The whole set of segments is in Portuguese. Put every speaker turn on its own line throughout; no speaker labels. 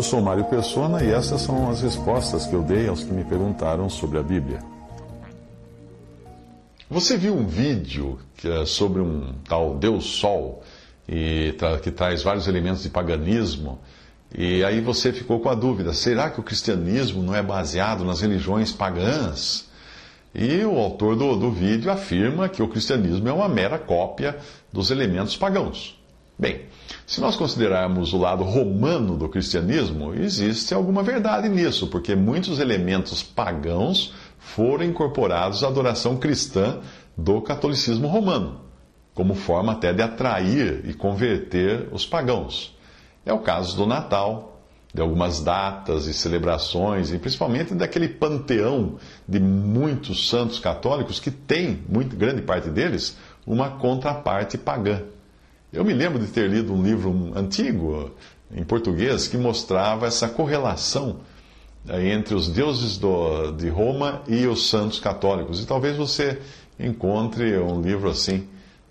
Eu sou Mário Persona e essas são as respostas que eu dei aos que me perguntaram sobre a Bíblia. Você viu um vídeo é sobre um tal Deus Sol e que traz vários elementos de paganismo? E aí você ficou com a dúvida: será que o cristianismo não é baseado nas religiões pagãs? E o autor do, do vídeo afirma que o cristianismo é uma mera cópia dos elementos pagãos. Bem, se nós considerarmos o lado romano do cristianismo, existe alguma verdade nisso, porque muitos elementos pagãos foram incorporados à adoração cristã do catolicismo romano, como forma até de atrair e converter os pagãos. É o caso do Natal, de algumas datas e celebrações, e principalmente daquele panteão de muitos santos católicos que tem, muito grande parte deles, uma contraparte pagã. Eu me lembro de ter lido um livro antigo, em português, que mostrava essa correlação eh, entre os deuses do, de Roma e os santos católicos. E talvez você encontre um livro assim,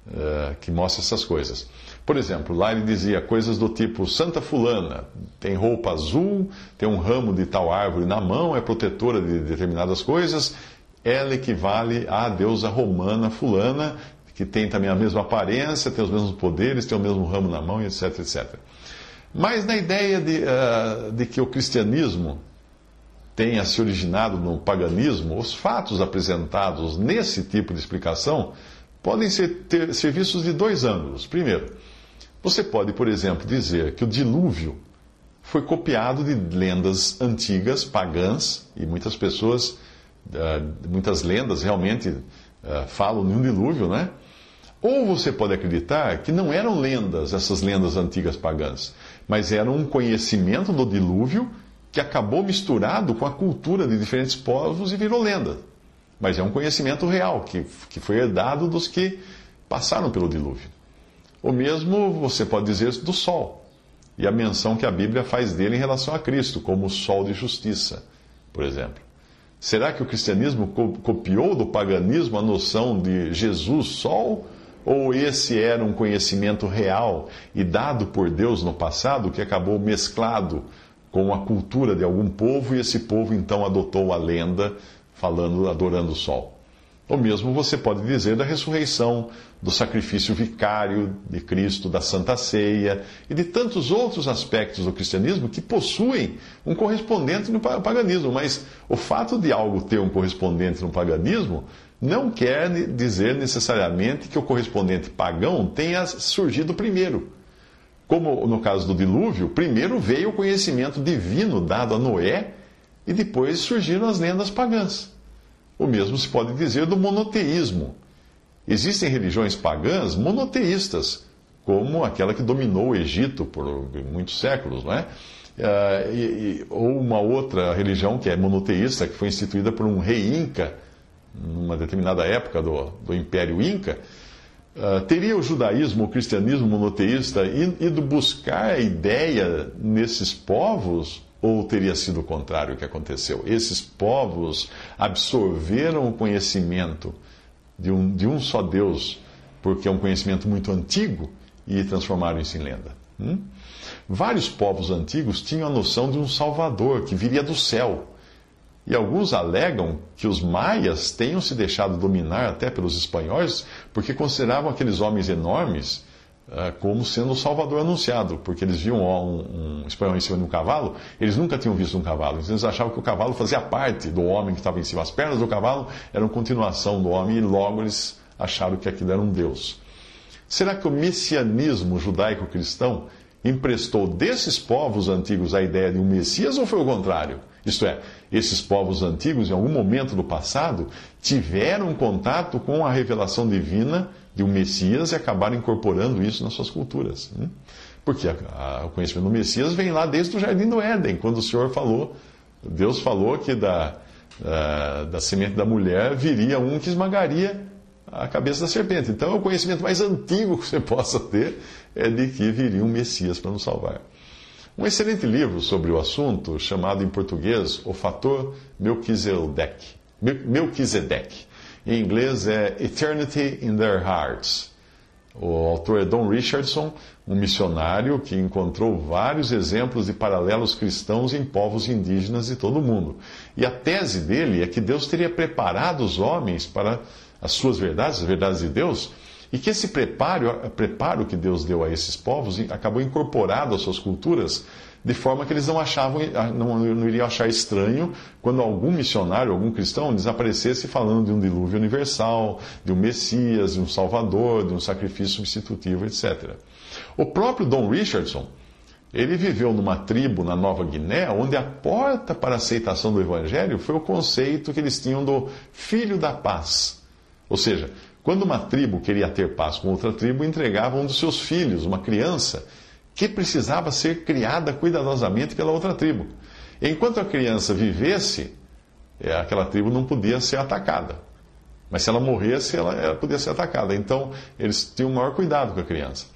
eh, que mostra essas coisas. Por exemplo, lá ele dizia coisas do tipo: Santa Fulana tem roupa azul, tem um ramo de tal árvore na mão, é protetora de determinadas coisas, ela equivale à deusa romana Fulana, que tem também a mesma aparência, tem os mesmos poderes, tem o mesmo ramo na mão, etc, etc. Mas na ideia de, uh, de que o cristianismo tenha se originado no paganismo, os fatos apresentados nesse tipo de explicação podem ser, ter, ser vistos de dois ângulos. Primeiro, você pode, por exemplo, dizer que o dilúvio foi copiado de lendas antigas, pagãs, e muitas pessoas, muitas lendas realmente falam de um dilúvio, né? Ou você pode acreditar que não eram lendas, essas lendas antigas pagãs, mas eram um conhecimento do dilúvio que acabou misturado com a cultura de diferentes povos e virou lenda. Mas é um conhecimento real, que, que foi herdado dos que passaram pelo dilúvio. O mesmo você pode dizer do sol, e a menção que a Bíblia faz dele em relação a Cristo, como o sol de justiça, por exemplo. Será que o cristianismo copiou do paganismo a noção de Jesus sol? Ou esse era um conhecimento real e dado por Deus no passado que acabou mesclado com a cultura de algum povo e esse povo então adotou a lenda falando, adorando o sol? O mesmo você pode dizer da ressurreição, do sacrifício vicário de Cristo, da Santa Ceia e de tantos outros aspectos do cristianismo que possuem um correspondente no paganismo. Mas o fato de algo ter um correspondente no paganismo não quer dizer necessariamente que o correspondente pagão tenha surgido primeiro. Como no caso do dilúvio, primeiro veio o conhecimento divino dado a Noé e depois surgiram as lendas pagãs. O mesmo se pode dizer do monoteísmo. Existem religiões pagãs monoteístas, como aquela que dominou o Egito por muitos séculos, não é? E, ou uma outra religião que é monoteísta, que foi instituída por um rei Inca, numa determinada época do, do Império Inca. Uh, teria o judaísmo, o cristianismo monoteísta ido buscar a ideia nesses povos ou teria sido o contrário que aconteceu? Esses povos absorveram o conhecimento de um, de um só Deus, porque é um conhecimento muito antigo, e transformaram isso em lenda. Hum? Vários povos antigos tinham a noção de um Salvador que viria do céu. E alguns alegam que os maias tenham se deixado dominar até pelos espanhóis, porque consideravam aqueles homens enormes como sendo o Salvador anunciado, porque eles viam um, um espanhol em cima de um cavalo, eles nunca tinham visto um cavalo, então eles achavam que o cavalo fazia parte do homem que estava em cima. As pernas do cavalo eram continuação do homem e logo eles acharam que aquilo era um Deus. Será que o messianismo judaico-cristão emprestou desses povos antigos a ideia de um Messias ou foi o contrário? Isto é, esses povos antigos, em algum momento do passado, tiveram contato com a revelação divina de um Messias e acabaram incorporando isso nas suas culturas. Né? Porque a, a, o conhecimento do Messias vem lá desde o Jardim do Éden, quando o Senhor falou, Deus falou que da, da, da semente da mulher viria um que esmagaria a cabeça da serpente. Então, o conhecimento mais antigo que você possa ter é de que viria um Messias para nos salvar. Um excelente livro sobre o assunto, chamado em português O Fator Melquisedeque. Em inglês é Eternity in Their Hearts. O autor é Don Richardson, um missionário que encontrou vários exemplos de paralelos cristãos em povos indígenas de todo o mundo. E a tese dele é que Deus teria preparado os homens para as suas verdades, as verdades de Deus, e que esse preparo, preparo que Deus deu a esses povos acabou incorporado às suas culturas, de forma que eles não achavam, não, não iriam achar estranho quando algum missionário, algum cristão, desaparecesse falando de um dilúvio universal, de um Messias, de um Salvador, de um sacrifício substitutivo, etc. O próprio Don Richardson, ele viveu numa tribo na Nova Guiné, onde a porta para a aceitação do Evangelho foi o conceito que eles tinham do Filho da Paz. Ou seja, quando uma tribo queria ter paz com outra tribo, entregava um dos seus filhos, uma criança, que precisava ser criada cuidadosamente pela outra tribo. Enquanto a criança vivesse, é, aquela tribo não podia ser atacada. Mas se ela morresse, ela, ela podia ser atacada. Então, eles tinham o maior cuidado com a criança.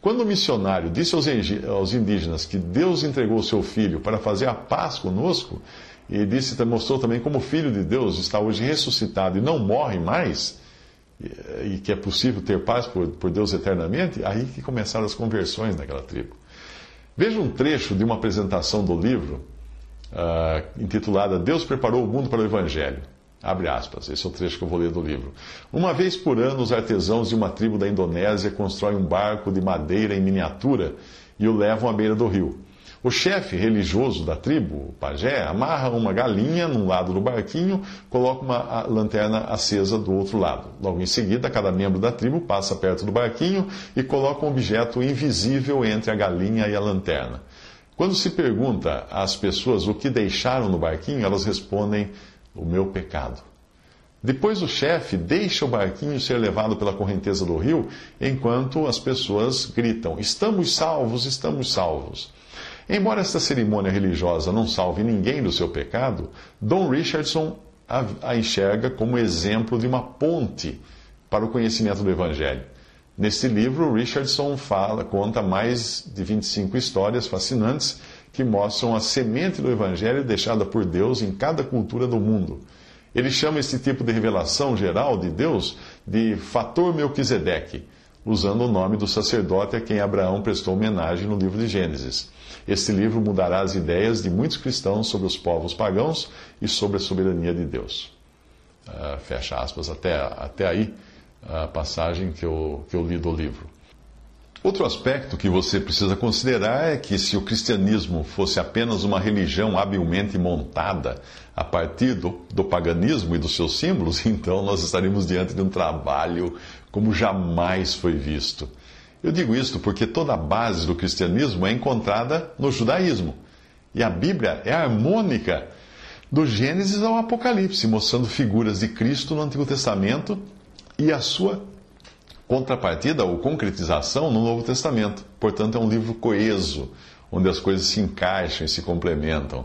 Quando o missionário disse aos indígenas que Deus entregou o seu filho para fazer a paz conosco, e disse, mostrou também como o Filho de Deus está hoje ressuscitado e não morre mais, e que é possível ter paz por, por Deus eternamente, aí que começaram as conversões naquela tribo. Veja um trecho de uma apresentação do livro uh, intitulada Deus preparou o mundo para o Evangelho. Abre aspas, esse é o trecho que eu vou ler do livro. Uma vez por ano, os artesãos de uma tribo da Indonésia constroem um barco de madeira em miniatura e o levam à beira do rio. O chefe religioso da tribo, o pajé, amarra uma galinha num lado do barquinho, coloca uma lanterna acesa do outro lado. Logo em seguida, cada membro da tribo passa perto do barquinho e coloca um objeto invisível entre a galinha e a lanterna. Quando se pergunta às pessoas o que deixaram no barquinho, elas respondem: o meu pecado. Depois o chefe deixa o barquinho ser levado pela correnteza do rio, enquanto as pessoas gritam: Estamos salvos, estamos salvos. Embora esta cerimônia religiosa não salve ninguém do seu pecado, Don Richardson a, enxerga como exemplo de uma ponte para o conhecimento do Evangelho. Neste livro, Richardson fala, conta mais de 25 histórias fascinantes que mostram a semente do Evangelho deixada por Deus em cada cultura do mundo. Ele chama esse tipo de revelação geral de Deus de fator Melquisedeque, usando o nome do sacerdote a quem Abraão prestou homenagem no livro de Gênesis. Este livro mudará as ideias de muitos cristãos sobre os povos pagãos e sobre a soberania de Deus. Uh, fecha aspas, até, até aí a passagem que eu, que eu li do livro. Outro aspecto que você precisa considerar é que se o cristianismo fosse apenas uma religião habilmente montada a partir do, do, paganismo e dos seus símbolos, então nós estaríamos diante de um trabalho como jamais foi visto. Eu digo isto porque toda a base do cristianismo é encontrada no judaísmo. E a Bíblia é harmônica do Gênesis ao Apocalipse, mostrando figuras de Cristo no Antigo Testamento e a sua contrapartida ou concretização no Novo Testamento. Portanto, é um livro coeso, onde as coisas se encaixam e se complementam.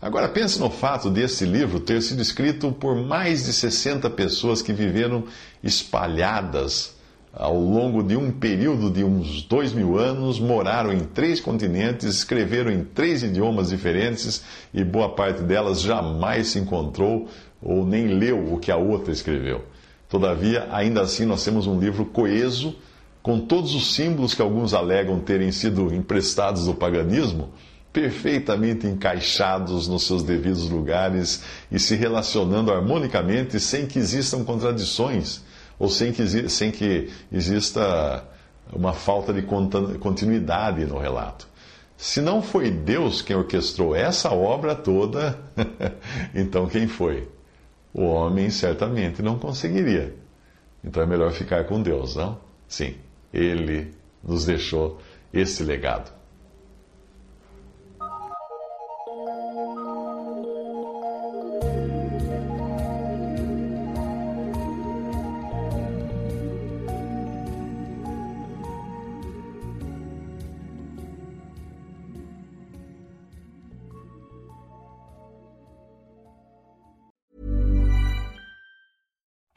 Agora pense no fato desse livro ter sido escrito por mais de 60 pessoas que viveram espalhadas ao longo de um período de uns dois mil anos, moraram em três continentes, escreveram em três idiomas diferentes e boa parte delas jamais se encontrou ou nem leu o que a outra escreveu. Todavia, ainda assim, nós temos um livro coeso, com todos os símbolos que alguns alegam terem sido emprestados do paganismo, perfeitamente encaixados nos seus devidos lugares e se relacionando harmonicamente sem que existam contradições ou sem que, sem que exista uma falta de continuidade no relato. Se não foi Deus quem orquestrou essa obra toda, então quem foi? O homem certamente não conseguiria. Então é melhor ficar com Deus, não? Sim, ele nos deixou esse legado.